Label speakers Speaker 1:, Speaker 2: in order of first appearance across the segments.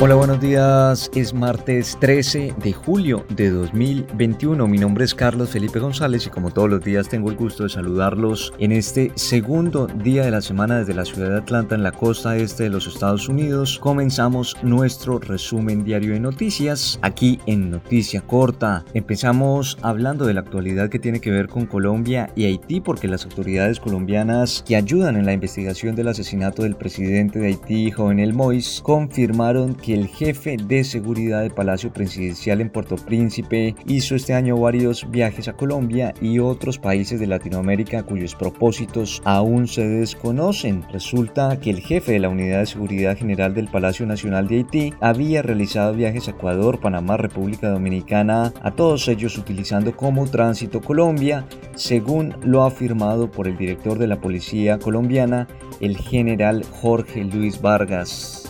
Speaker 1: Hola, buenos días. Es martes 13 de julio de 2021. Mi nombre es Carlos Felipe González y como todos los días tengo el gusto de saludarlos en este segundo día de la semana desde la ciudad de Atlanta en la costa este de los Estados Unidos. Comenzamos nuestro resumen diario de noticias aquí en Noticia Corta. Empezamos hablando de la actualidad que tiene que ver con Colombia y Haití porque las autoridades colombianas que ayudan en la investigación del asesinato del presidente de Haití, Jovenel Mois, confirmaron que el jefe de seguridad del Palacio Presidencial en Puerto Príncipe hizo este año varios viajes a Colombia y otros países de Latinoamérica cuyos propósitos aún se desconocen. Resulta que el jefe de la Unidad de Seguridad General del Palacio Nacional de Haití había realizado viajes a Ecuador, Panamá, República Dominicana, a todos ellos utilizando como tránsito Colombia, según lo afirmado por el director de la Policía colombiana, el general Jorge Luis Vargas.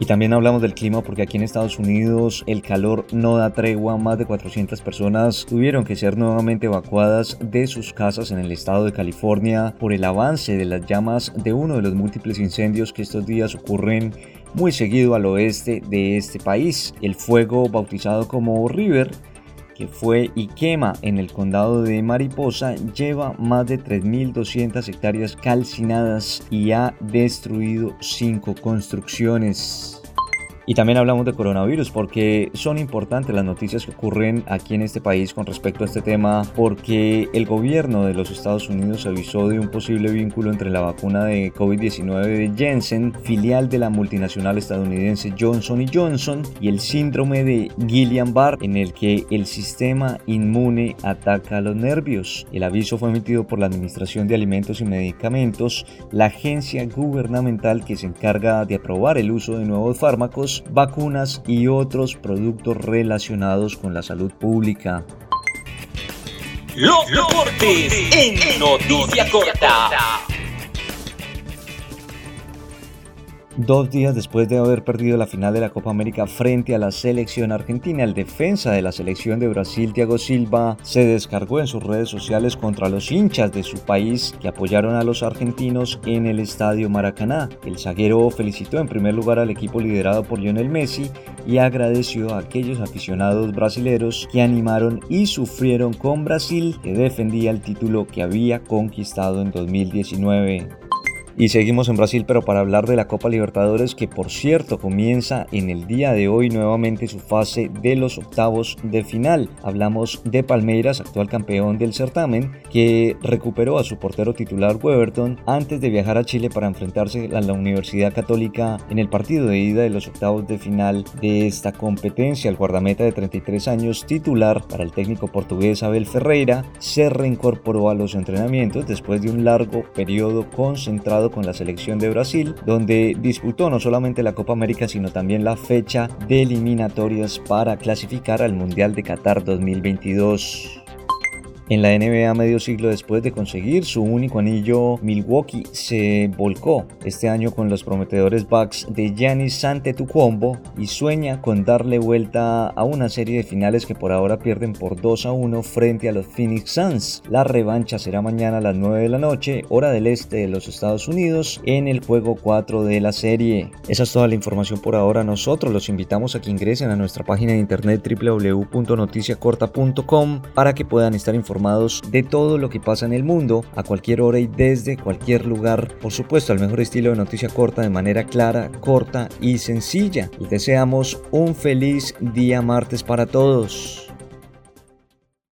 Speaker 1: Y también hablamos del clima porque aquí en Estados Unidos el calor no da tregua. Más de 400 personas tuvieron que ser nuevamente evacuadas de sus casas en el estado de California por el avance de las llamas de uno de los múltiples incendios que estos días ocurren muy seguido al oeste de este país. El fuego bautizado como River que fue y quema en el condado de Mariposa, lleva más de 3.200 hectáreas calcinadas y ha destruido cinco construcciones. Y también hablamos de coronavirus porque son importantes las noticias que ocurren aquí en este país con respecto a este tema porque el gobierno de los Estados Unidos avisó de un posible vínculo entre la vacuna de COVID-19 de Jensen, filial de la multinacional estadounidense Johnson Johnson, y el síndrome de Guillain-Barré en el que el sistema inmune ataca los nervios. El aviso fue emitido por la Administración de Alimentos y Medicamentos, la agencia gubernamental que se encarga de aprobar el uso de nuevos fármacos vacunas y otros productos relacionados con la salud pública.
Speaker 2: Los.
Speaker 1: Dos días después de haber perdido la final de la Copa América frente a la selección argentina, el defensa de la selección de Brasil, Thiago Silva, se descargó en sus redes sociales contra los hinchas de su país que apoyaron a los argentinos en el estadio Maracaná. El zaguero felicitó en primer lugar al equipo liderado por Lionel Messi y agradeció a aquellos aficionados brasileños que animaron y sufrieron con Brasil que defendía el título que había conquistado en 2019. Y seguimos en Brasil, pero para hablar de la Copa Libertadores, que por cierto comienza en el día de hoy nuevamente su fase de los octavos de final. Hablamos de Palmeiras, actual campeón del certamen, que recuperó a su portero titular Weberton antes de viajar a Chile para enfrentarse a la Universidad Católica en el partido de ida de los octavos de final de esta competencia. El guardameta de 33 años, titular para el técnico portugués Abel Ferreira, se reincorporó a los entrenamientos después de un largo periodo concentrado con la selección de Brasil, donde disputó no solamente la Copa América, sino también la fecha de eliminatorias para clasificar al Mundial de Qatar 2022. En la NBA medio siglo después de conseguir su único anillo, Milwaukee se volcó este año con los prometedores Bucks de Giannis Antetokounmpo y sueña con darle vuelta a una serie de finales que por ahora pierden por 2 a 1 frente a los Phoenix Suns. La revancha será mañana a las 9 de la noche, hora del este de los Estados Unidos, en el juego 4 de la serie. Esa es toda la información por ahora. Nosotros los invitamos a que ingresen a nuestra página de internet www.noticiacorta.com para que puedan estar informados de todo lo que pasa en el mundo, a cualquier hora y desde cualquier lugar. Por supuesto, al mejor estilo de noticia corta, de manera clara, corta y sencilla. Les deseamos un feliz día martes para todos.